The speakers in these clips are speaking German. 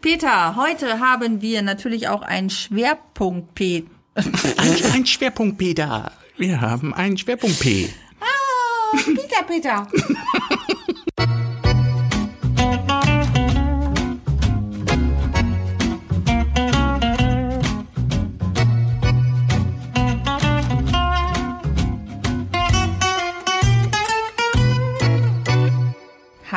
Peter, heute haben wir natürlich auch einen Schwerpunkt P. Ein, ein Schwerpunkt, Peter. Wir haben einen Schwerpunkt P. Ah, Peter, Peter.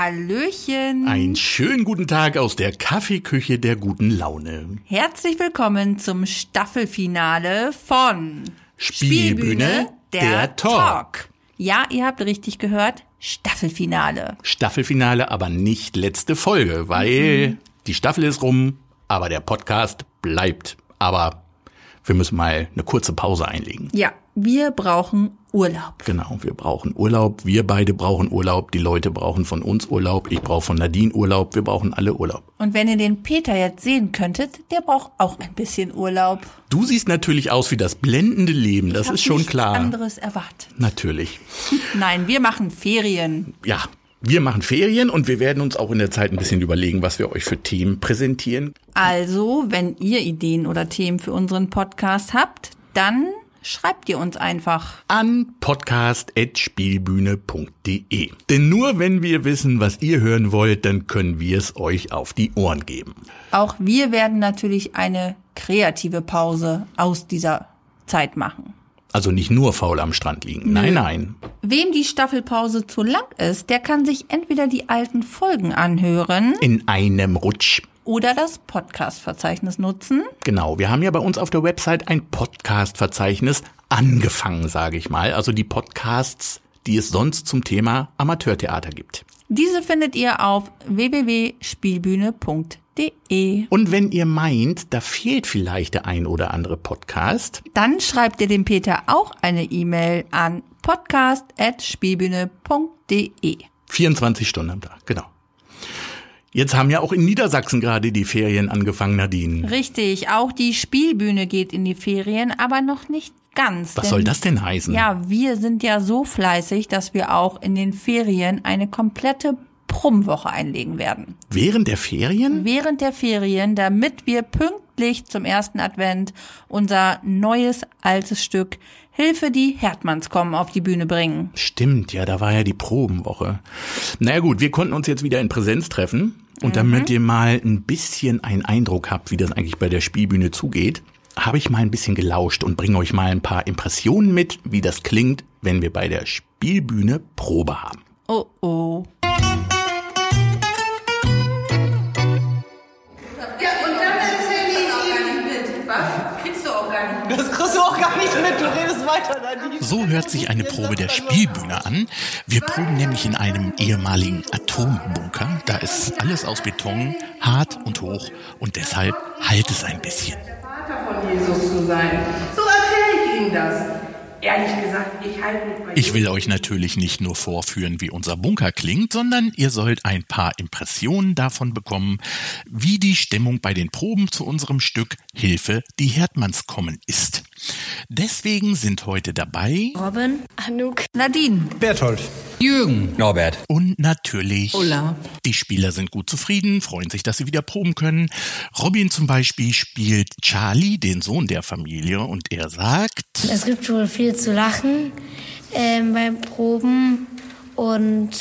Hallöchen. Einen schönen guten Tag aus der Kaffeeküche der guten Laune. Herzlich willkommen zum Staffelfinale von Spielbühne, der Talk. Ja, ihr habt richtig gehört. Staffelfinale. Staffelfinale, aber nicht letzte Folge, weil Mhm. die Staffel ist rum, aber der Podcast bleibt. Aber wir müssen mal eine kurze Pause einlegen. Ja, wir brauchen Urlaub. Genau, wir brauchen Urlaub. Wir beide brauchen Urlaub. Die Leute brauchen von uns Urlaub. Ich brauche von Nadine Urlaub. Wir brauchen alle Urlaub. Und wenn ihr den Peter jetzt sehen könntet, der braucht auch ein bisschen Urlaub. Du siehst natürlich aus wie das blendende Leben. Das ist schon klar. anderes erwartet. Natürlich. Nein, wir machen Ferien. Ja, wir machen Ferien und wir werden uns auch in der Zeit ein bisschen überlegen, was wir euch für Themen präsentieren. Also, wenn ihr Ideen oder Themen für unseren Podcast habt, dann schreibt ihr uns einfach. An podcast.spielbühne.de. Denn nur wenn wir wissen, was ihr hören wollt, dann können wir es euch auf die Ohren geben. Auch wir werden natürlich eine kreative Pause aus dieser Zeit machen. Also nicht nur faul am Strand liegen. Nein, nein. Wem die Staffelpause zu lang ist, der kann sich entweder die alten Folgen anhören In einem Rutsch. Oder das Podcast-Verzeichnis nutzen. Genau, wir haben ja bei uns auf der Website ein Podcast-Verzeichnis angefangen, sage ich mal. Also die Podcasts, die es sonst zum Thema Amateurtheater gibt. Diese findet ihr auf www.spielbühne.de. Und wenn ihr meint, da fehlt vielleicht der ein oder andere Podcast, Dann schreibt ihr dem Peter auch eine E-Mail an podcast.spielbühne.de. 24 Stunden am Tag, genau. Jetzt haben ja auch in Niedersachsen gerade die Ferien angefangen, Nadine. Richtig, auch die Spielbühne geht in die Ferien, aber noch nicht ganz. Was denn- soll das denn heißen? Ja, wir sind ja so fleißig, dass wir auch in den Ferien eine komplette Probenwoche einlegen werden. Während der Ferien? Während der Ferien, damit wir pünktlich zum ersten Advent unser neues altes Stück Hilfe, die Herdmanns kommen auf die Bühne bringen. Stimmt, ja, da war ja die Probenwoche. Na ja, gut, wir konnten uns jetzt wieder in Präsenz treffen. Und damit ihr mal ein bisschen einen Eindruck habt, wie das eigentlich bei der Spielbühne zugeht, habe ich mal ein bisschen gelauscht und bringe euch mal ein paar Impressionen mit, wie das klingt, wenn wir bei der Spielbühne Probe haben. Oh oh. So hört sich eine Probe der Spielbühne an. Wir proben nämlich in einem ehemaligen Atombunker. Da ist alles aus Beton, hart und hoch und deshalb halt es ein bisschen. Vater von Jesus zu sein. So erzähle ich ihm das. Ehrlich gesagt, ich halte mit bei Ich will euch natürlich nicht nur vorführen, wie unser Bunker klingt, sondern ihr sollt ein paar Impressionen davon bekommen, wie die Stimmung bei den Proben zu unserem Stück Hilfe, die Herdmanns kommen ist. Deswegen sind heute dabei Robin, Anouk, Nadine. Berthold. Jürgen. Norbert. und natürlich Ulla. die Spieler sind gut zufrieden, freuen sich, dass sie wieder proben können. Robin zum Beispiel spielt Charlie, den Sohn der Familie, und er sagt, es gibt wohl viel zu lachen ähm, beim Proben und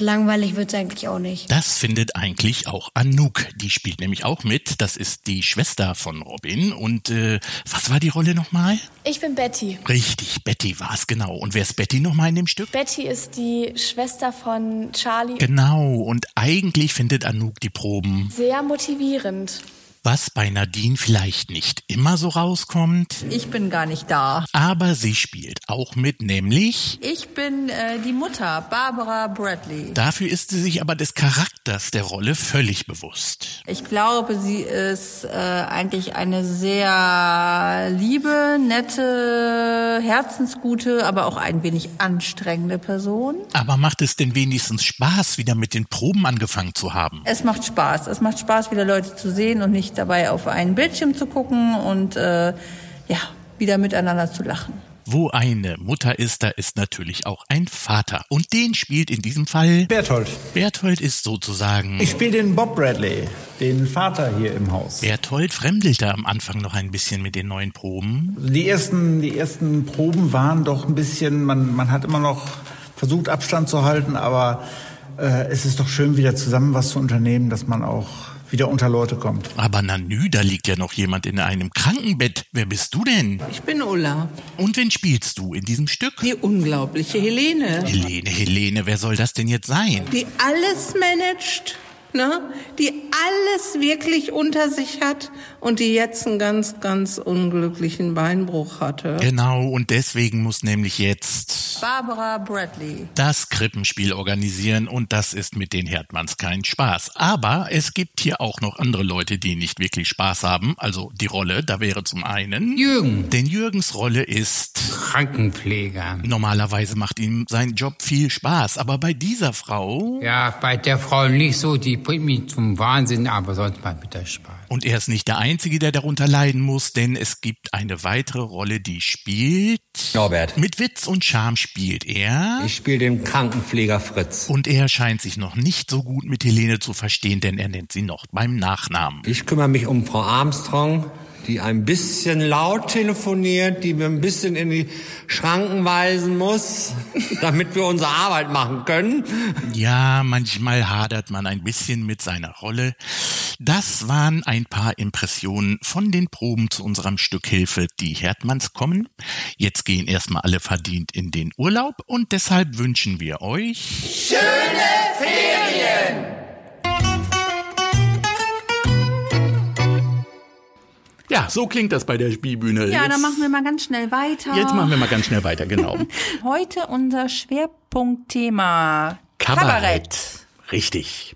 langweilig wird es eigentlich auch nicht. Das findet eigentlich auch Anouk. Die spielt nämlich auch mit. Das ist die Schwester von Robin. Und äh, was war die Rolle nochmal? Ich bin Betty. Richtig, Betty war es genau. Und wer ist Betty nochmal in dem Stück? Betty ist die Schwester von Charlie. Genau. Und eigentlich findet Anouk die Proben, Sehr motivierend. Was bei Nadine vielleicht nicht immer so rauskommt. Ich bin gar nicht da. Aber sie spielt auch mit, nämlich Ich bin äh, die Mutter, Barbara Bradley. dafür ist sie sich aber des Charakters der Rolle völlig bewusst. Ich glaube, sie ist äh, eigentlich eine sehr liebe, nette, herzensgute, aber auch ein wenig anstrengende Person. Aber macht es denn wenigstens Spaß, wieder mit den Proben angefangen zu haben? Es macht Spaß. Es macht Spaß, wieder Leute zu sehen und nicht dabei auf einen Bildschirm zu gucken und äh, ja, wieder miteinander zu lachen. Wo eine Mutter ist, da ist natürlich auch ein Vater. Und den spielt in diesem Fall Berthold. Berthold ist sozusagen. Ich spiele den Bob Bradley, den Vater hier im Haus. Berthold fremdelte am Anfang noch ein bisschen mit den neuen Proben. Die ersten, die ersten Proben waren doch ein bisschen, man, man hat immer noch versucht Abstand zu halten, aber äh, es ist doch schön, wieder zusammen was zu unternehmen, dass man auch wieder unter Leute kommt. Aber Nanü, da liegt ja noch jemand in einem Krankenbett. Wer bist du denn? Ich bin Ulla. Und wen spielst du in diesem Stück? Die unglaubliche Helene. Helene, Helene, wer soll das denn jetzt sein? Die alles managt ne, die alles wirklich unter sich hat und die jetzt einen ganz, ganz unglücklichen Beinbruch hatte. Genau, und deswegen muss nämlich jetzt Barbara Bradley das Krippenspiel organisieren und das ist mit den Herdmanns kein Spaß. Aber es gibt hier auch noch andere Leute, die nicht wirklich Spaß haben. Also die Rolle, da wäre zum einen Jürgen. Denn Jürgens Rolle ist Krankenpfleger. Normalerweise macht ihm sein Job viel Spaß, aber bei dieser Frau. Ja, bei der Frau nicht so, die bringt mich zum Wahnsinn, aber sonst mal bitte Spaß. Und er ist nicht der Einzige, der darunter leiden muss, denn es gibt eine weitere Rolle, die spielt. Norbert. Mit Witz und Charme spielt er. Ich spiele den Krankenpfleger Fritz. Und er scheint sich noch nicht so gut mit Helene zu verstehen, denn er nennt sie noch beim Nachnamen. Ich kümmere mich um Frau Armstrong, die ein bisschen laut telefoniert, die wir ein bisschen in die Schranken weisen muss, damit wir unsere Arbeit machen können. Ja, manchmal hadert man ein bisschen mit seiner Rolle. Das waren ein paar Impressionen von den Proben zu unserem Stück Hilfe, die Herdmanns kommen. Jetzt gehen erstmal alle verdient in den Urlaub und deshalb wünschen wir euch Schöne Ferien! Ja, so klingt das bei der Spielbühne. Ja, jetzt, dann machen wir mal ganz schnell weiter. Jetzt machen wir mal ganz schnell weiter, genau. Heute unser Schwerpunktthema Kabarett. Richtig.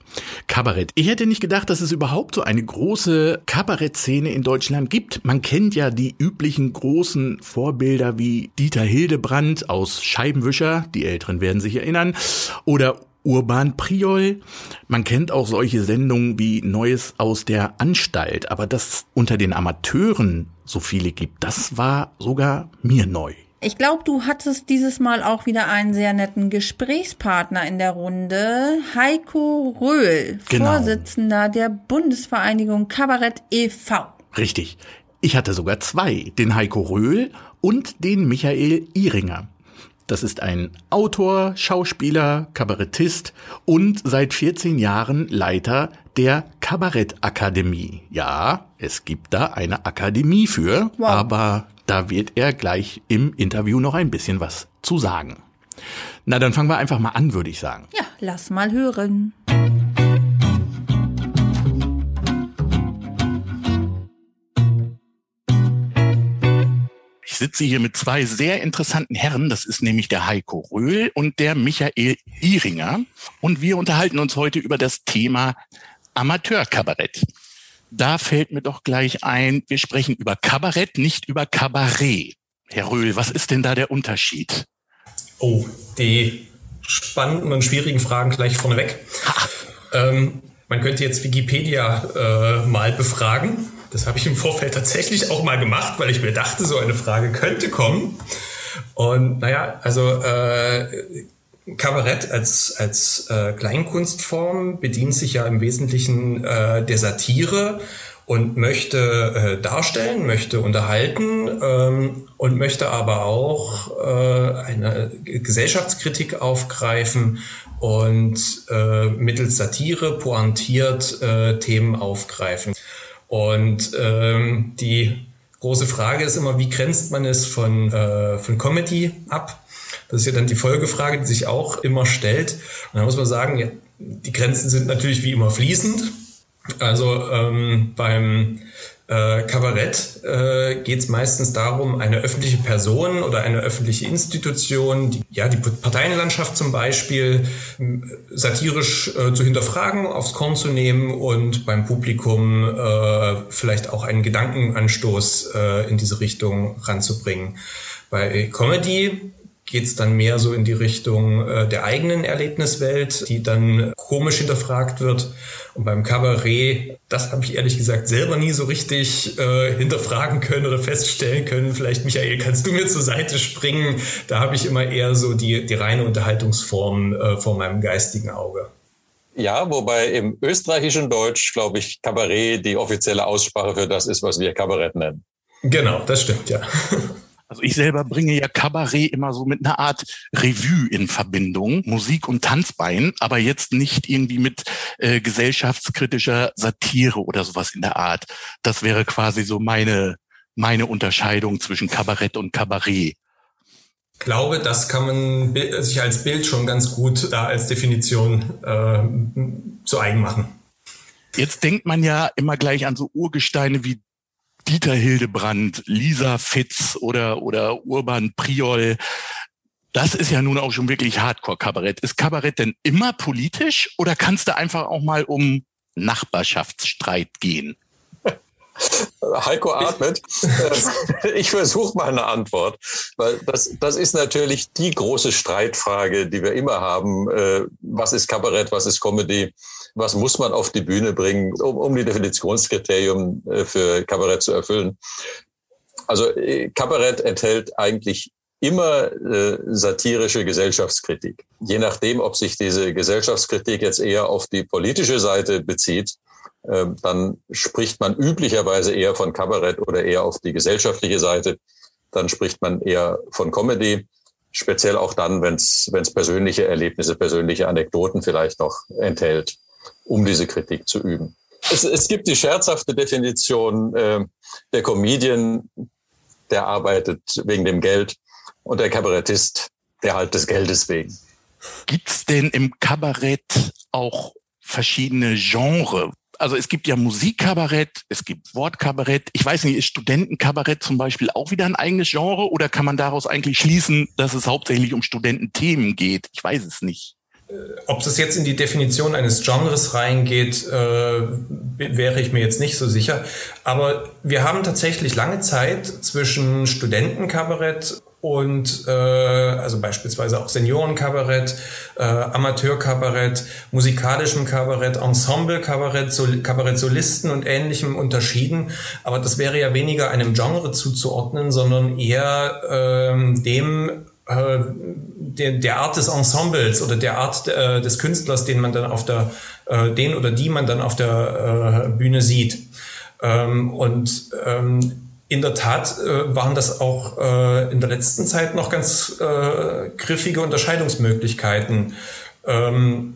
Kabarett. Ich hätte nicht gedacht, dass es überhaupt so eine große Kabarettszene in Deutschland gibt. Man kennt ja die üblichen großen Vorbilder wie Dieter Hildebrand aus Scheibenwischer, die Älteren werden sich erinnern, oder Urban Priol. Man kennt auch solche Sendungen wie Neues aus der Anstalt, aber dass unter den Amateuren so viele gibt, das war sogar mir neu. Ich glaube, du hattest dieses Mal auch wieder einen sehr netten Gesprächspartner in der Runde. Heiko Röhl, Genau. Vorsitzender der Bundesvereinigung Kabarett e.V. Richtig. Ich hatte sogar zwei, den Heiko Röhl und den Michael Ihringer. Das ist ein Autor, Schauspieler, Kabarettist und seit 14 Jahren Leiter der Kabarettakademie. Ja, es gibt da eine Akademie für, Wow. aber da wird er gleich im Interview noch ein bisschen was zu sagen. Na, dann fangen wir einfach mal an, würde ich sagen. Ja, lass mal hören. Ich sitze hier mit zwei sehr interessanten Herren. Das ist nämlich der Heiko Röhl und der Michael Ihringer. Und wir unterhalten uns heute über das Thema Amateurkabarett. Da fällt mir doch gleich ein, wir sprechen über Kabarett, nicht über Kabarett. Herr Röhl, was ist denn da der Unterschied? Oh, die spannenden und schwierigen Fragen gleich vorneweg. Ähm, man könnte jetzt Wikipedia äh, mal befragen. Das habe ich im Vorfeld tatsächlich auch mal gemacht, weil ich mir dachte, so eine Frage könnte kommen. Und naja, also äh, Kabarett als, als äh, Kleinkunstform bedient sich ja im Wesentlichen äh, der Satire und möchte äh, darstellen, möchte unterhalten ähm, und möchte aber auch äh, eine Gesellschaftskritik aufgreifen und äh, mittels Satire pointiert äh, Themen aufgreifen. Und ähm, die große Frage ist immer, wie grenzt man es von, äh, von Comedy ab? Das ist ja dann die Folgefrage, die sich auch immer stellt. Und da muss man sagen, ja, die Grenzen sind natürlich wie immer fließend. Also ähm, beim äh, Kabarett äh, geht es meistens darum, eine öffentliche Person oder eine öffentliche Institution, die, ja die Parteienlandschaft zum Beispiel, satirisch äh, zu hinterfragen, aufs Korn zu nehmen und beim Publikum äh, vielleicht auch einen Gedankenanstoß äh, in diese Richtung ranzubringen. Bei Comedy geht's dann mehr so in die Richtung äh, der eigenen Erlebniswelt, die dann komisch hinterfragt wird. Und beim Kabarett, das habe ich ehrlich gesagt selber nie so richtig äh, hinterfragen können oder feststellen können. Vielleicht, Michael, kannst du mir zur Seite springen? Da habe ich immer eher so die, die reine Unterhaltungsform äh, vor meinem geistigen Auge. Ja, wobei im österreichischen Deutsch, glaube ich, Kabarett die offizielle Aussprache für das ist, was wir Kabarett nennen. Genau, das stimmt, ja. Also ich selber bringe ja Kabarett immer so mit einer Art Revue in Verbindung, Musik und Tanzbein, aber jetzt nicht irgendwie mit äh, gesellschaftskritischer Satire oder sowas in der Art. Das wäre quasi so meine meine Unterscheidung zwischen Kabarett und Kabarett. Ich glaube, das kann man sich als Bild schon ganz gut da als Definition äh, zu eigen machen. Jetzt denkt man ja immer gleich an so Urgesteine wie Dieter Hildebrand, Lisa Fitz oder, oder Urban Priol. Das ist ja nun auch schon wirklich Hardcore-Kabarett. Ist Kabarett denn immer politisch oder kann es da einfach auch mal um Nachbarschaftsstreit gehen? Heiko atmet. Ich versuche mal eine Antwort, weil das, das ist natürlich die große Streitfrage, die wir immer haben. Äh, was ist Kabarett, was ist Comedy? Was muss man auf die Bühne bringen, um, um die Definitionskriterien äh, für Kabarett zu erfüllen? Also äh, Kabarett enthält eigentlich immer äh, satirische Gesellschaftskritik. Je nachdem, ob sich diese Gesellschaftskritik jetzt eher auf die politische Seite bezieht dann spricht man üblicherweise eher von Kabarett oder eher auf die gesellschaftliche Seite. Dann spricht man eher von Comedy, speziell auch dann, wenn es persönliche Erlebnisse, persönliche Anekdoten vielleicht noch enthält, um diese Kritik zu üben. Es, es gibt die scherzhafte Definition, äh, der Comedian, der arbeitet wegen dem Geld und der Kabarettist, der halt des Geldes wegen. Gibt's denn im Kabarett auch verschiedene Genres? Also es gibt ja Musikkabarett, es gibt Wortkabarett. Ich weiß nicht, ist Studentenkabarett zum Beispiel auch wieder ein eigenes Genre oder kann man daraus eigentlich schließen, dass es hauptsächlich um Studententhemen geht? Ich weiß es nicht. Äh, ob das jetzt in die Definition eines Genres reingeht, äh, wäre ich mir jetzt nicht so sicher. Aber wir haben tatsächlich lange Zeit zwischen Studentenkabarett und äh, also beispielsweise auch Seniorenkabarett, äh, Amateurkabarett, musikalischem Kabarett, Ensemble-Kabarett, Sol Kabarettsolisten und ähnlichem unterschieden. Aber das wäre ja weniger einem Genre zuzuordnen, sondern eher ähm, dem äh, der, der Art des Ensembles oder der Art äh, des Künstlers, den man dann auf der, äh, den oder die man dann auf der äh, Bühne sieht. Ähm, und ähm, in der Tat äh, waren das auch äh, in der letzten Zeit noch ganz äh, griffige Unterscheidungsmöglichkeiten. Ähm,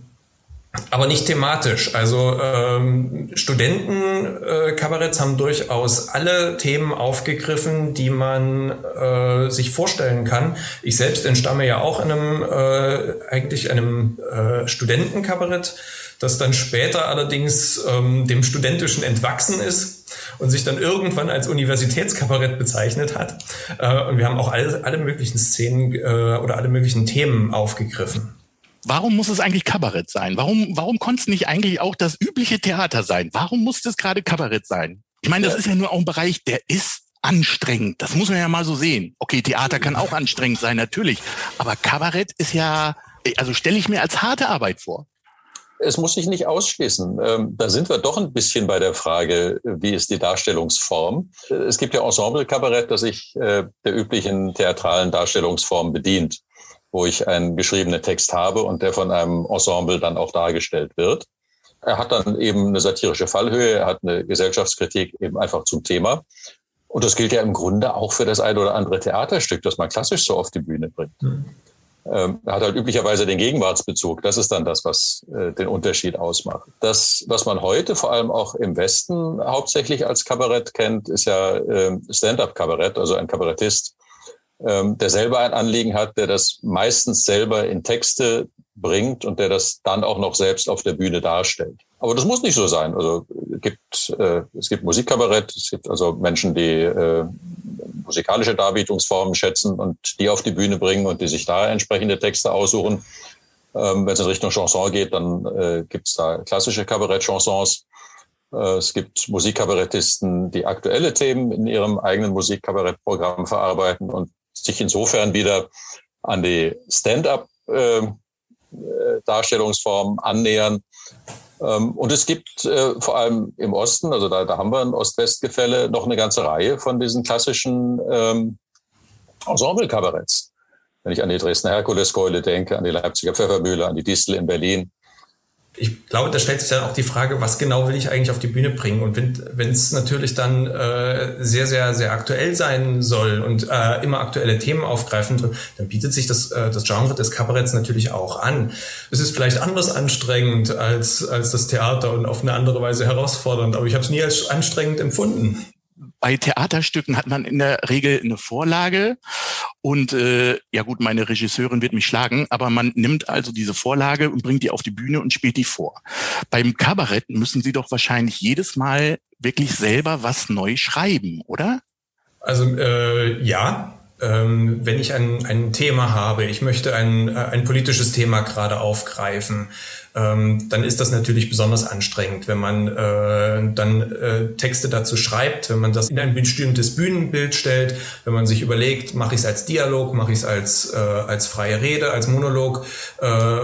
aber nicht thematisch. Also ähm, Studentenkabaretts äh, haben durchaus alle Themen aufgegriffen, die man äh, sich vorstellen kann. Ich selbst entstamme ja auch einem äh, eigentlich einem äh, Studentenkabarett, das dann später allerdings ähm, dem Studentischen entwachsen ist und sich dann irgendwann als Universitätskabarett bezeichnet hat. Äh, und wir haben auch alle, alle möglichen Szenen äh, oder alle möglichen Themen aufgegriffen. Warum muss es eigentlich Kabarett sein? Warum, warum konnte es nicht eigentlich auch das übliche Theater sein? Warum muss es gerade Kabarett sein? Ich meine, das ist ja nur auch ein Bereich, der ist anstrengend. Das muss man ja mal so sehen. Okay, Theater kann auch anstrengend sein, natürlich. Aber Kabarett ist ja, also stelle ich mir als harte Arbeit vor es muss sich nicht ausschließen. Ähm, da sind wir doch ein bisschen bei der Frage, wie ist die Darstellungsform? Es gibt ja Ensemble-Kabarett, das sich äh, der üblichen theatralen Darstellungsform bedient, wo ich einen geschriebenen Text habe und der von einem Ensemble dann auch dargestellt wird. Er hat dann eben eine satirische Fallhöhe, er hat eine Gesellschaftskritik eben einfach zum Thema. Und das gilt ja im Grunde auch für das eine oder andere Theaterstück, das man klassisch so auf die Bühne bringt. Mhm ähm, hat halt üblicherweise den Gegenwartsbezug. Das ist dann das, was äh, den Unterschied ausmacht. Das, was man heute vor allem auch im Westen hauptsächlich als Kabarett kennt, ist ja äh, Stand-up-Kabarett, also ein Kabarettist, ähm, der selber ein Anliegen hat, der das meistens selber in Texte bringt und der das dann auch noch selbst auf der Bühne darstellt. Aber das muss nicht so sein. Also es gibt, äh, es gibt Musikkabarett, es gibt also Menschen, die äh, musikalische Darbietungsformen schätzen und die auf die Bühne bringen und die sich da entsprechende Texte aussuchen. Ähm, Wenn es in Richtung Chanson geht, dann äh, gibt es da klassische Kabarett-Chansons. Äh, es gibt Musikkabarettisten, die aktuelle Themen in ihrem eigenen Musikkabarettprogramm verarbeiten und sich insofern wieder an die Stand-up-Darstellungsform annähern. Ähm, und es gibt äh, vor allem im Osten, also da, da haben wir ein Ost-West-Gefälle, noch eine ganze Reihe von diesen klassischen ähm, Ensemble-Kabaretts. Wenn ich an die Dresdner Herkuleskeule denke, an die Leipziger Pfeffermühle, an die Distel in Berlin, ich glaube, da stellt sich dann auch die Frage, was genau will ich eigentlich auf die Bühne bringen? Und wenn es natürlich dann äh, sehr, sehr, sehr aktuell sein soll und äh, immer aktuelle Themen aufgreifen, dann bietet sich das, äh, das Genre des Kabaretts natürlich auch an. Es ist vielleicht anders anstrengend als, als das Theater und auf eine andere Weise herausfordernd, aber ich habe es nie als anstrengend empfunden bei Theaterstücken hat man in der Regel eine Vorlage und äh, ja gut, meine Regisseurin wird mich schlagen, aber man nimmt also diese Vorlage und bringt die auf die Bühne und spielt die vor. Beim Kabarett müssen Sie doch wahrscheinlich jedes Mal wirklich selber was neu schreiben, oder? Also äh, ja, ähm, wenn ich ein, ein Thema habe, ich möchte ein, äh, ein politisches Thema gerade aufgreifen, ähm, dann ist das natürlich besonders anstrengend, wenn man äh, dann äh, Texte dazu schreibt, wenn man das in ein bestimmtes Bühnenbild stellt, wenn man sich überlegt, mache ich es als Dialog, mache ich es als, äh, als freie Rede, als Monolog, äh,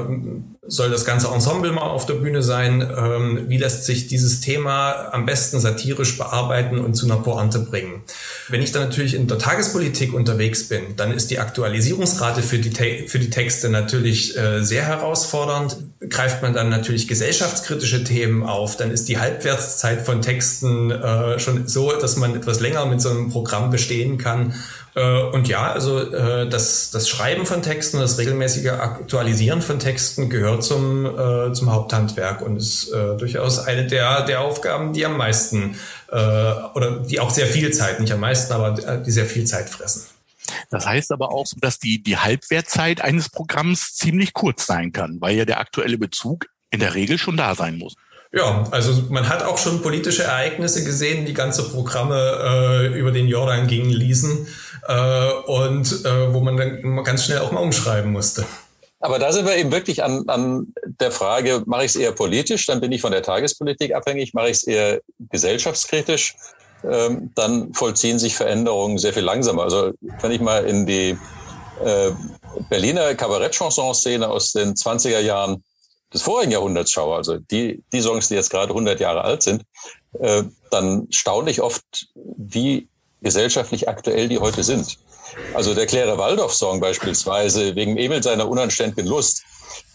soll das ganze Ensemble mal auf der Bühne sein? Ähm, wie lässt sich dieses Thema am besten satirisch bearbeiten und zu einer Pointe bringen? Wenn ich dann natürlich in der Tagespolitik unterwegs bin, dann ist die Aktualisierungsrate für die, für die Texte natürlich äh, sehr herausfordernd. Greift man dann natürlich gesellschaftskritische Themen auf, dann ist die Halbwertszeit von Texten äh, schon so, dass man etwas länger mit so einem Programm bestehen kann und ja, also äh, das, das Schreiben von Texten, das regelmäßige Aktualisieren von Texten gehört zum, äh, zum Haupthandwerk und ist äh, durchaus eine der, der Aufgaben, die am meisten äh, oder die auch sehr viel Zeit, nicht am meisten, aber die sehr viel Zeit fressen. Das heißt aber auch, dass die, die Halbwertzeit eines Programms ziemlich kurz sein kann, weil ja der aktuelle Bezug in der Regel schon da sein muss. Ja, also man hat auch schon politische Ereignisse gesehen, die ganze Programme äh, über den Jordan gingen ließen äh, und äh, wo man dann ganz schnell auch mal umschreiben musste. Aber da sind wir eben wirklich an, an der Frage, mache ich es eher politisch, dann bin ich von der Tagespolitik abhängig, mache ich es eher gesellschaftskritisch, ähm, dann vollziehen sich Veränderungen sehr viel langsamer. Also wenn ich mal in die äh, Berliner Kabarett-Chanson-Szene aus den 20er Jahren des vorigen Jahrhunderts schaue, also die, die Songs, die jetzt gerade 100 Jahre alt sind, äh, dann staune ich oft, wie gesellschaftlich aktuell die heute sind. Also der Claire Waldorf-Song beispielsweise, wegen Emil seiner unanständigen Lust,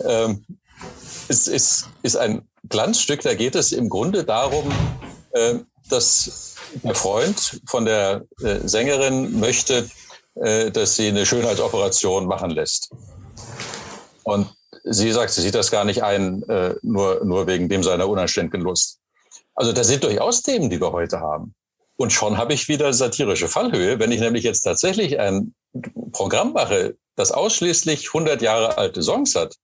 ähm, ist, ist, ist ein Glanzstück. Da geht es im Grunde darum, äh, dass der Freund von der äh, Sängerin möchte, äh, dass sie eine Schönheitsoperation machen lässt. Und sie sagt, sie sieht das gar nicht ein, äh, nur, nur wegen dem seiner unanständigen Lust. Also das sind durchaus Themen, die wir heute haben. Und schon habe ich wieder satirische Fallhöhe, wenn ich nämlich jetzt tatsächlich ein Programm mache, das ausschließlich 100 Jahre alte Songs hat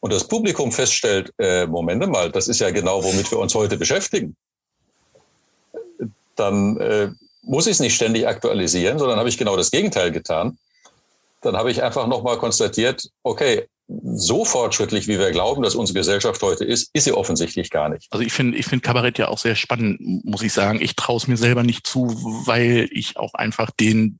und das Publikum feststellt, äh, Moment mal, das ist ja genau, womit wir uns heute beschäftigen, dann äh, muss ich es nicht ständig aktualisieren, sondern habe ich genau das Gegenteil getan. Dann habe ich einfach nochmal konstatiert, okay, so fortschrittlich, wie wir glauben, dass unsere Gesellschaft heute ist, ist sie offensichtlich gar nicht. Also ich finde ich finde Kabarett ja auch sehr spannend, muss ich sagen. Ich traue es mir selber nicht zu, weil ich auch einfach den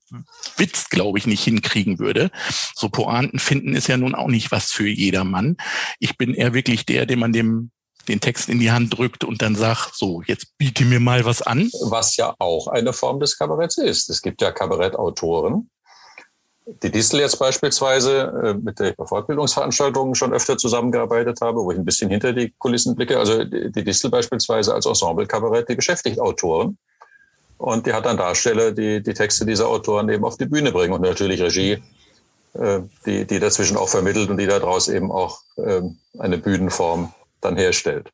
Witz, glaube ich, nicht hinkriegen würde. So Pointen finden ist ja nun auch nicht was für jedermann. Ich bin eher wirklich der, dem man dem den Text in die Hand drückt und dann sagt, so, jetzt biete mir mal was an. Was ja auch eine Form des Kabaretts ist. Es gibt ja Kabarettautoren, die Distel jetzt beispielsweise, äh, mit der ich bei Fortbildungsveranstaltungen schon öfter zusammengearbeitet habe, wo ich ein bisschen hinter die Kulissen blicke. Also die Distel beispielsweise als Ensemble-Kabarett, die beschäftigt Autoren. Und die hat dann Darsteller, die die Texte dieser Autoren eben auf die Bühne bringen. Und natürlich Regie, äh, die, die dazwischen auch vermittelt und die daraus eben auch ähm, eine Bühnenform dann herstellt.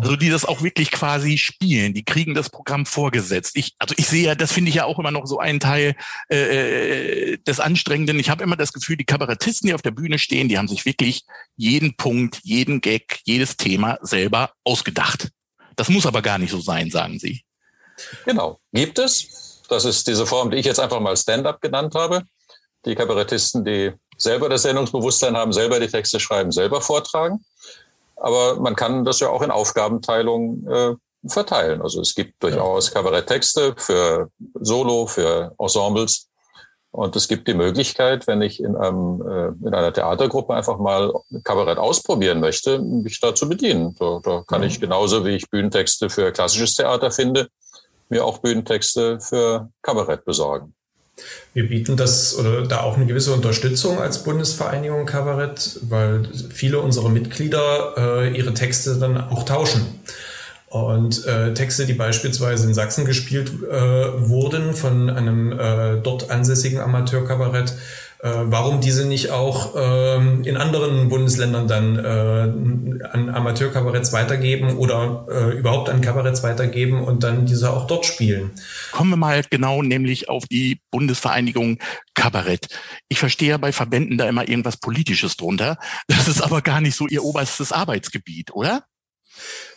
Also die das auch wirklich quasi spielen, die kriegen das Programm vorgesetzt. Ich, also ich sehe ja, das finde ich ja auch immer noch so einen Teil äh, äh, des Anstrengenden. Ich habe immer das Gefühl, die Kabarettisten, die auf der Bühne stehen, die haben sich wirklich jeden Punkt, jeden Gag, jedes Thema selber ausgedacht. Das muss aber gar nicht so sein, sagen Sie. Genau, gibt es. Das ist diese Form, die ich jetzt einfach mal Stand-up genannt habe. Die Kabarettisten, die selber das Sendungsbewusstsein haben, selber die Texte schreiben, selber vortragen. Aber man kann das ja auch in Aufgabenteilung äh, verteilen. Also es gibt durchaus Kabaretttexte für Solo, für Ensembles. Und es gibt die Möglichkeit, wenn ich in, einem, äh, in einer Theatergruppe einfach mal Kabarett ausprobieren möchte, mich da zu bedienen. Da, da kann ich genauso, wie ich Bühnentexte für klassisches Theater finde, mir auch Bühnentexte für Kabarett besorgen. Wir bieten das oder da auch eine gewisse Unterstützung als Bundesvereinigung Kabarett, weil viele unserer Mitglieder äh, ihre Texte dann auch tauschen. Und äh, Texte, die beispielsweise in Sachsen gespielt äh, wurden von einem äh, dort ansässigen Amateurkabarett, warum diese nicht auch ähm, in anderen Bundesländern dann äh, an Amateurkabaretts weitergeben oder äh, überhaupt an Kabaretts weitergeben und dann diese auch dort spielen. Kommen wir mal genau nämlich auf die Bundesvereinigung Kabarett. Ich verstehe ja bei Verbänden da immer irgendwas Politisches drunter. Das ist aber gar nicht so ihr oberstes Arbeitsgebiet, oder?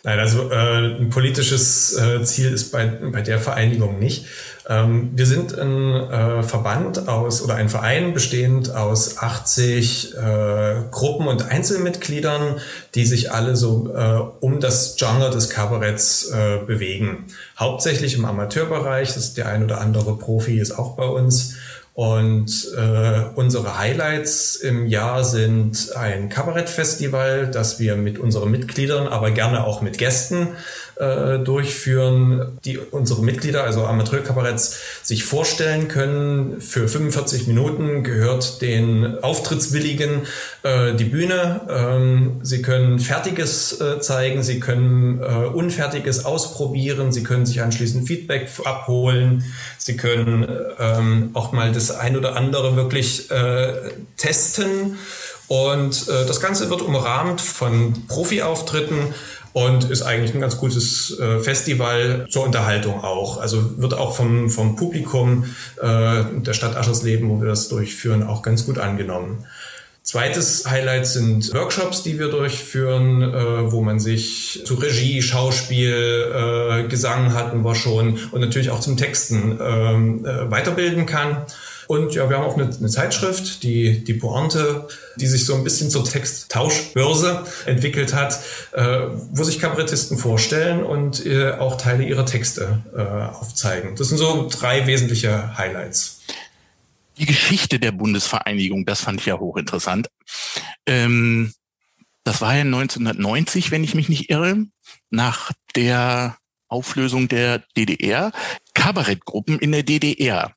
Nein, also äh, ein politisches äh, Ziel ist bei, bei der Vereinigung nicht. Ähm, wir sind ein äh, Verband aus oder ein Verein bestehend aus 80 äh, Gruppen und Einzelmitgliedern, die sich alle so äh, um das Genre des Kabaretts bewegen. Hauptsächlich im Amateurbereich, das ist der ein oder andere Profi ist auch bei uns. Und äh, unsere Highlights im Jahr sind ein Kabarettfestival, das wir mit unseren Mitgliedern, aber gerne auch mit Gästen äh, durchführen, die unsere Mitglieder, also Amateurkabaretts, sich vorstellen können. Für 45 Minuten gehört den Auftrittswilligen äh, die Bühne. Ähm, sie können Fertiges äh, zeigen, sie können äh, Unfertiges ausprobieren, sie können sich anschließend Feedback abholen, sie können ähm, auch mal das ein oder andere wirklich äh, testen. Und äh, das Ganze wird umrahmt von Profi-Auftritten und ist eigentlich ein ganz gutes äh, Festival zur Unterhaltung auch. Also wird auch vom, vom Publikum äh, der Stadt Aschersleben, wo wir das durchführen, auch ganz gut angenommen. Zweites Highlight sind Workshops, die wir durchführen, äh, wo man sich zu Regie, Schauspiel, äh, Gesang hatten wir schon und natürlich auch zum Texten ähm, äh, weiterbilden kann. Und ja, wir haben auch eine, eine, Zeitschrift, die, die Pointe, die sich so ein bisschen zur Texttauschbörse entwickelt hat, äh, wo sich Kabarettisten vorstellen und äh, auch Teile ihrer Texte äh, aufzeigen. Das sind so drei wesentliche Highlights. Die Geschichte der Bundesvereinigung, das fand ich ja hochinteressant. Ähm, das war ja 1990, wenn ich mich nicht irre, nach der Auflösung der DDR, Kabarettgruppen in der DDR.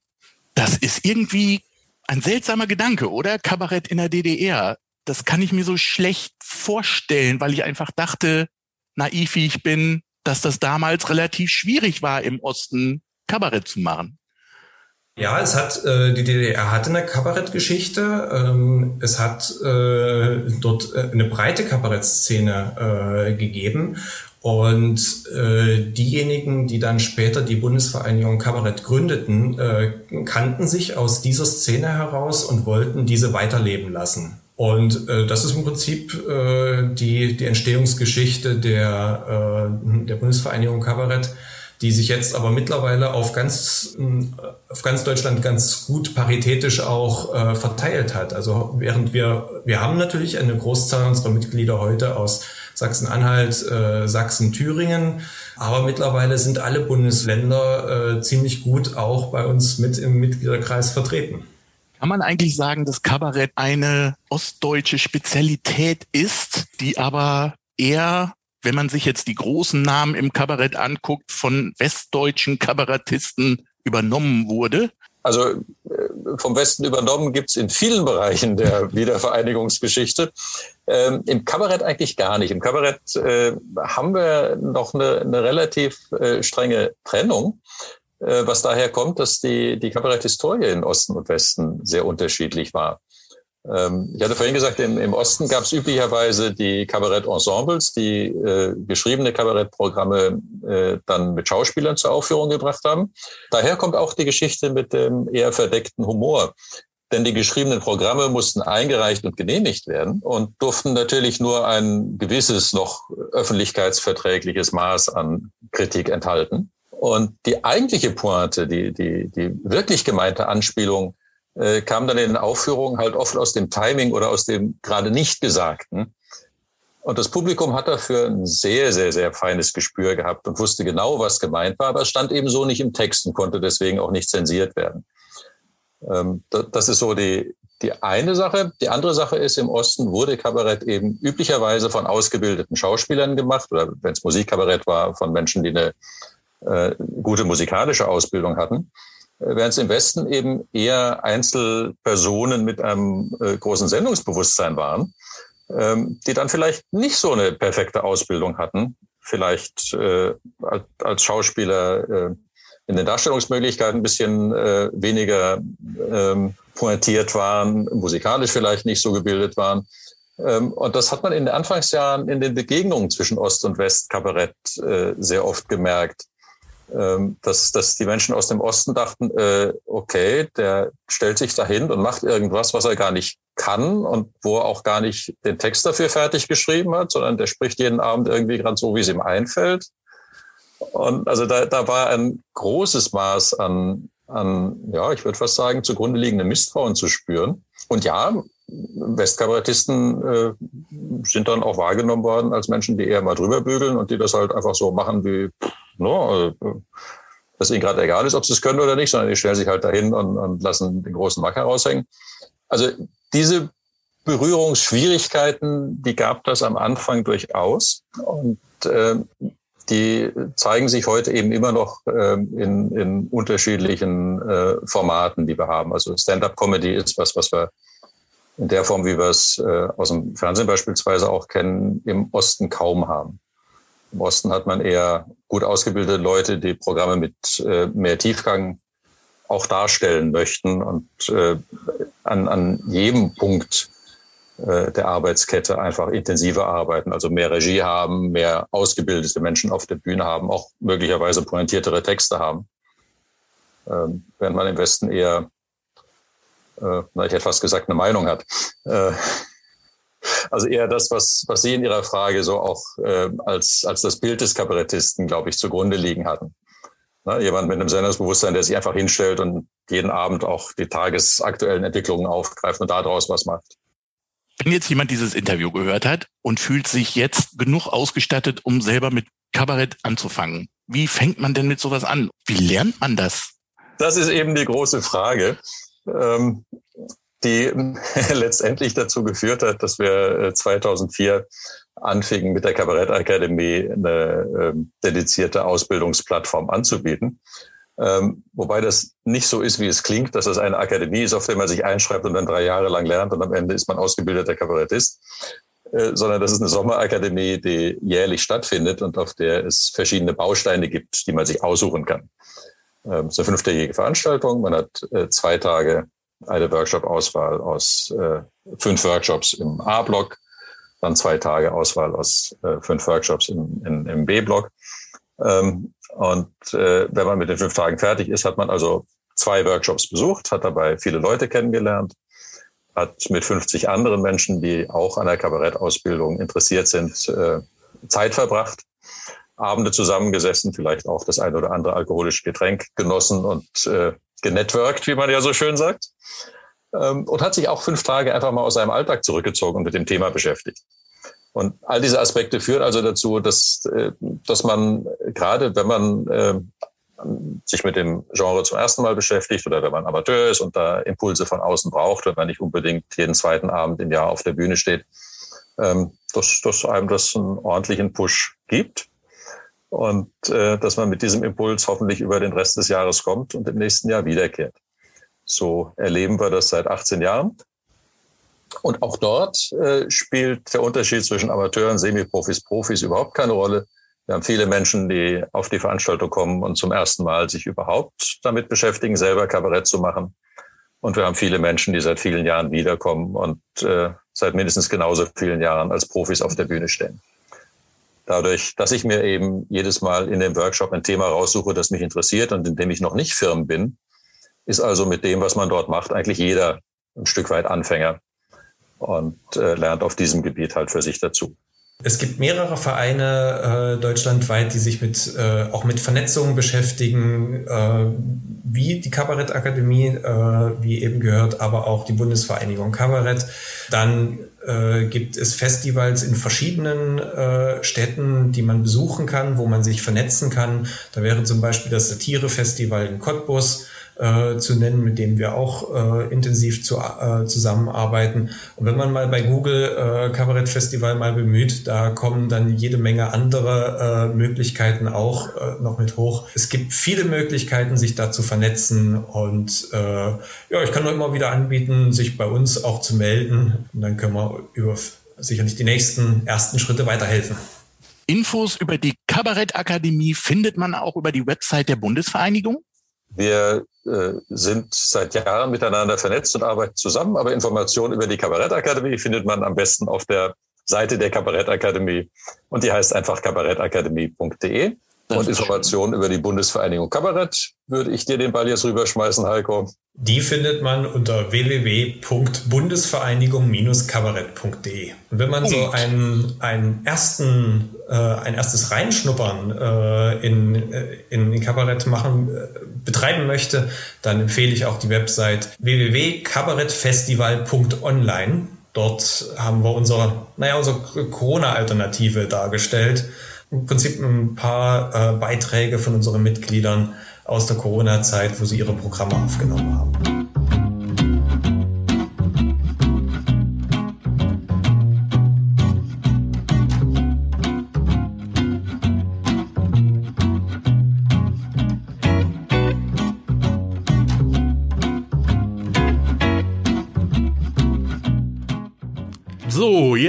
Das ist irgendwie ein seltsamer Gedanke, oder? Kabarett in der DDR. Das kann ich mir so schlecht vorstellen, weil ich einfach dachte, naiv wie ich bin, dass das damals relativ schwierig war, im Osten Kabarett zu machen. Ja, es hat äh, die DDR hatte eine Kabarettgeschichte. Ähm, es hat äh, dort äh, eine breite Kabarettszene äh, gegeben und äh, diejenigen, die dann später die Bundesvereinigung Kabarett gründeten, äh, kannten sich aus dieser Szene heraus und wollten diese weiterleben lassen. Und äh, das ist im Prinzip äh, die, die Entstehungsgeschichte der, äh, der Bundesvereinigung Kabarett, die sich jetzt aber mittlerweile auf ganz, auf ganz Deutschland ganz gut paritätisch auch äh, verteilt hat. Also während wir, wir haben natürlich eine Großzahl unserer Mitglieder heute aus Sachsen-Anhalt, äh, Sachsen-Thüringen. Aber mittlerweile sind alle Bundesländer äh, ziemlich gut auch bei uns mit im Mitgliederkreis vertreten. Kann man eigentlich sagen, dass Kabarett eine ostdeutsche Spezialität ist, die aber eher, wenn man sich jetzt die großen Namen im Kabarett anguckt, von westdeutschen Kabarettisten übernommen wurde? Also äh, vom Westen übernommen gibt's in vielen Bereichen der Wiedervereinigungsgeschichte. Ähm, Im Kabarett eigentlich gar nicht. Im Kabarett äh, haben wir noch eine, eine relativ äh, strenge Trennung, äh, was daher kommt, dass die, die Kabaretthistorie in Osten und Westen sehr unterschiedlich war. Ähm, ich hatte vorhin gesagt, im, Osten gab es üblicherweise die Kabarett-Ensembles, die äh, geschriebene Kabarettprogramme äh, dann mit Schauspielern zur Aufführung gebracht haben. Daher kommt auch die Geschichte mit dem eher verdeckten Humor. Denn die geschriebenen Programme mussten eingereicht und genehmigt werden und durften natürlich nur ein gewisses noch öffentlichkeitsverträgliches Maß an Kritik enthalten. Und die eigentliche Pointe, die, die, die wirklich gemeinte Anspielung äh, kam dann in den Aufführungen halt oft aus dem Timing oder aus dem gerade nicht Gesagten. Und das Publikum hat dafür ein sehr, sehr, sehr feines Gespür gehabt und wusste genau, was gemeint war, aber es stand eben so nicht im Text und konnte deswegen auch nicht zensiert werden. Ähm, das ist so die, die eine Sache. Die andere Sache ist, im Osten wurde Kabarett eben üblicherweise von ausgebildeten Schauspielern gemacht oder wenn es Musikkabarett war, von Menschen, die eine äh, gute musikalische Ausbildung hatten. Äh, während es im Westen eben eher Einzelpersonen mit einem äh, großen Sendungsbewusstsein waren, ähm, die dann vielleicht nicht so eine perfekte Ausbildung hatten, vielleicht äh, als, Schauspieler äh, in den Darstellungsmöglichkeiten ein bisschen äh, weniger ähm, pointiert waren, musikalisch vielleicht nicht so gebildet waren. Ähm, und das hat man in den Anfangsjahren in den Begegnungen zwischen Ost- und West-Kabarett äh, sehr oft gemerkt. Ähm, dass, dass die Menschen aus dem Osten dachten, äh, okay, der stellt sich dahin und macht irgendwas, was er gar nicht kann und wo er auch gar nicht den Text dafür fertig geschrieben hat, sondern der spricht jeden Abend irgendwie gerade so, wie es ihm einfällt. Und also da, da war ein großes Maß an, an, ja, ich würde fast sagen, zugrunde liegende Misstrauen zu spüren. Und ja, Westkabarettisten äh, sind dann auch wahrgenommen worden als Menschen, die eher mal drüber bügeln und die das halt einfach so machen wie, ne, äh, dass ihnen gerade egal ist, ob sie es können oder nicht, sondern die stellen sich halt dahin und, und lassen den großen Macker raushängen. Also diese Berührungsschwierigkeiten, die gab das am Anfang durchaus. Und äh, die zeigen sich heute eben immer noch äh, in, in unterschiedlichen äh, Formaten, die wir haben. Also Stand-up-Comedy ist was, was wir in der Form, wie wir es äh, aus dem Fernsehen beispielsweise auch kennen, im Osten kaum haben. Im Osten hat man eher gut ausgebildete Leute, die Programme mit äh, mehr Tiefgang auch darstellen möchten und äh, an, an jedem Punkt äh, der Arbeitskette einfach intensiver arbeiten, also mehr Regie haben, mehr ausgebildete Menschen auf der Bühne haben, auch möglicherweise pointiertere Texte haben. Ähm, während man im Westen eher, äh, na, ich hätte fast gesagt, eine Meinung hat. Äh, also eher das, was, was Sie in Ihrer Frage so auch äh, als, als das Bild des Kabarettisten, glaube ich, zugrunde liegen hatten. Na, jemand mit einem Sendungsbewusstsein, der sich einfach hinstellt und jeden Abend auch die tagesaktuellen Entwicklungen aufgreift und daraus was macht. Wenn jetzt jemand dieses Interview gehört hat und fühlt sich jetzt genug ausgestattet, um selber mit Kabarett anzufangen, wie fängt man denn mit sowas an? Wie lernt man das? Das ist eben die große Frage, ähm, die letztendlich dazu geführt hat, dass wir 2004 äh, anfingen, mit der Kabarettakademie eine ähm, dedizierte Ausbildungsplattform anzubieten. Ähm, wobei das nicht so ist, wie es klingt, dass es eine Akademie ist, auf der man sich einschreibt und dann drei Jahre lang lernt und am Ende ist man ausgebildeter Kabarettist, äh, sondern das ist eine Sommerakademie, die jährlich stattfindet und auf der es verschiedene Bausteine gibt, die man sich aussuchen kann. Ähm, es ist eine fünftägige Veranstaltung. Man hat äh, zwei Tage eine Workshop-Auswahl aus äh, fünf Workshops im A-Block, dann zwei Tage Auswahl aus äh, fünf Workshops im, im, im B-Block. Ähm, und äh, wenn man mit den fünf Tagen fertig ist, hat man also zwei Workshops besucht, hat dabei viele Leute kennengelernt, hat mit 50 anderen Menschen, die auch an der Kabarettausbildung interessiert sind, äh, Zeit verbracht, Abende zusammengesessen, vielleicht auch das ein oder andere alkoholische Getränk genossen und äh, genetworked, wie man ja so schön sagt. Ähm, und hat sich auch fünf Tage einfach mal aus seinem Alltag zurückgezogen und mit dem Thema beschäftigt. Und all diese Aspekte führen also dazu, dass, äh, dass man gerade, wenn man äh, sich mit dem Genre zum ersten Mal beschäftigt oder wenn man Amateur ist und da Impulse von außen braucht, wenn man nicht unbedingt jeden zweiten Abend im Jahr auf der Bühne steht, ähm, dass, dass einem das einen ordentlichen Push gibt und äh, dass man mit diesem Impuls hoffentlich über den Rest des Jahres kommt und im nächsten Jahr wiederkehrt. So erleben wir das seit 18 Jahren. Und auch dort äh, spielt der Unterschied zwischen Amateuren, Semiprofis, Profis überhaupt keine Rolle. Wir haben viele Menschen, die auf die Veranstaltung kommen und zum ersten Mal sich überhaupt damit beschäftigen, selber Kabarett zu machen. Und wir haben viele Menschen, die seit vielen Jahren wiederkommen und äh, seit mindestens genauso vielen Jahren als Profis auf der Bühne stehen. Dadurch, dass ich mir eben jedes Mal in dem Workshop ein Thema raussuche, das mich interessiert und in dem ich noch nicht firm bin, ist also mit dem, was man dort macht, eigentlich jeder ein Stück weit Anfänger und äh, lernt auf diesem Gebiet halt für sich dazu. Es gibt mehrere Vereine äh, deutschlandweit, die sich mit äh, auch mit Vernetzung beschäftigen, äh, wie die Kabarettakademie, äh, wie eben gehört, aber auch die Bundesvereinigung Kabarett. Dann äh, gibt es Festivals in verschiedenen äh, Städten, die man besuchen kann, wo man sich vernetzen kann. Da wäre zum Beispiel das Satirefestival in Cottbus, äh, zu nennen, mit dem wir auch äh, intensiv zu, äh, zusammenarbeiten. Und wenn man mal bei Google äh, Kabarett Festival mal bemüht, da kommen dann jede Menge andere äh, Möglichkeiten auch äh, noch mit hoch. Es gibt viele Möglichkeiten, sich da zu vernetzen und äh, ja, ich kann nur immer wieder anbieten, sich bei uns auch zu melden und dann können wir über sicherlich die nächsten ersten Schritte weiterhelfen. Infos über die Kabarettakademie findet man auch über die Website der Bundesvereinigung? Wir äh, sind seit Jahren miteinander vernetzt und arbeiten zusammen, aber Informationen über die Kabarettakademie findet man am besten auf der Seite der Kabarettakademie und die heißt einfach kabarettakademie.de. Und Informationen über die Bundesvereinigung Kabarett würde ich dir den Ball jetzt rüberschmeißen, Heiko. Die findet man unter www.bundesvereinigung-kabarett.de. Und wenn man so einen, einen ersten, äh, ein erstes Reinschnuppern äh, in, äh, in Kabarett machen, äh, betreiben möchte, dann empfehle ich auch die Website www.kabarettfestival.online. Dort haben wir unsere, naja, unsere Corona-Alternative dargestellt. Im Prinzip ein paar äh, Beiträge von unseren Mitgliedern aus der Corona-Zeit, wo sie ihre Programme aufgenommen haben.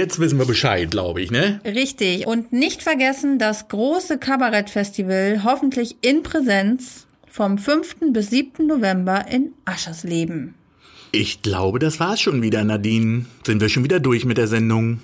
Jetzt wissen wir Bescheid, glaube ich, ne? Richtig. Und nicht vergessen, das große Kabarettfestival, hoffentlich in Präsenz, vom 5. bis 7. November in Aschersleben. Ich glaube, das war's schon wieder, Nadine. Sind wir schon wieder durch mit der Sendung?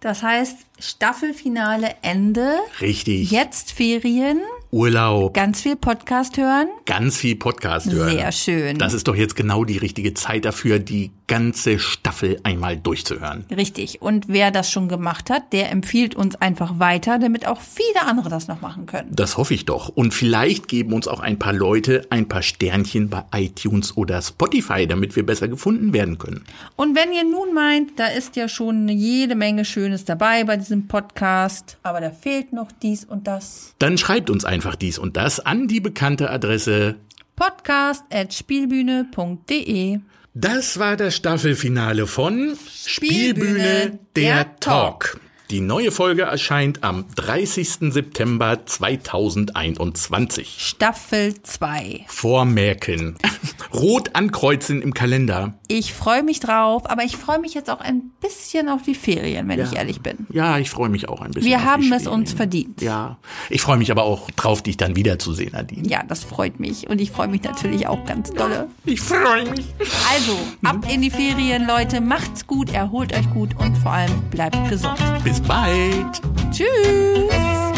Das heißt, Staffelfinale Ende. Richtig. Jetzt Ferien. Urlaub. Ganz viel Podcast hören. Ganz viel Podcast hören. Sehr schön. Das ist doch jetzt genau die richtige Zeit dafür, die ganze Staffel einmal durchzuhören. Richtig. Und wer das schon gemacht hat, der empfiehlt uns einfach weiter, damit auch viele andere das noch machen können. Das hoffe ich doch. Und vielleicht geben uns auch ein paar Leute ein paar Sternchen bei iTunes oder Spotify, damit wir besser gefunden werden können. Und wenn ihr nun meint, da ist ja schon jede Menge Schönes dabei bei diesem Podcast, aber da fehlt noch dies und das. Dann schreibt uns einfach dies und das an die bekannte Adresse podcast.spielbühne.de. Das war das Staffelfinale von Spielbühne, der der Talk. Die neue Folge erscheint am 30. September 2021. Staffel 2. Vormerken. Rot ankreuzen im Kalender. Ich freue mich drauf, aber ich freue mich jetzt auch ein bisschen auf die Ferien, wenn ich ehrlich bin. Ja, ich freue mich auch ein bisschen. Wir haben es uns verdient. Ja, ich freue mich aber auch drauf, dich dann wiederzusehen, Nadine. Ja, das freut mich. Und ich freue mich natürlich auch ganz dolle. Ich freue mich. Also, ab in die Ferien, Leute. Macht's gut, erholt euch gut und vor allem bleibt gesund. Bald. Tschüss.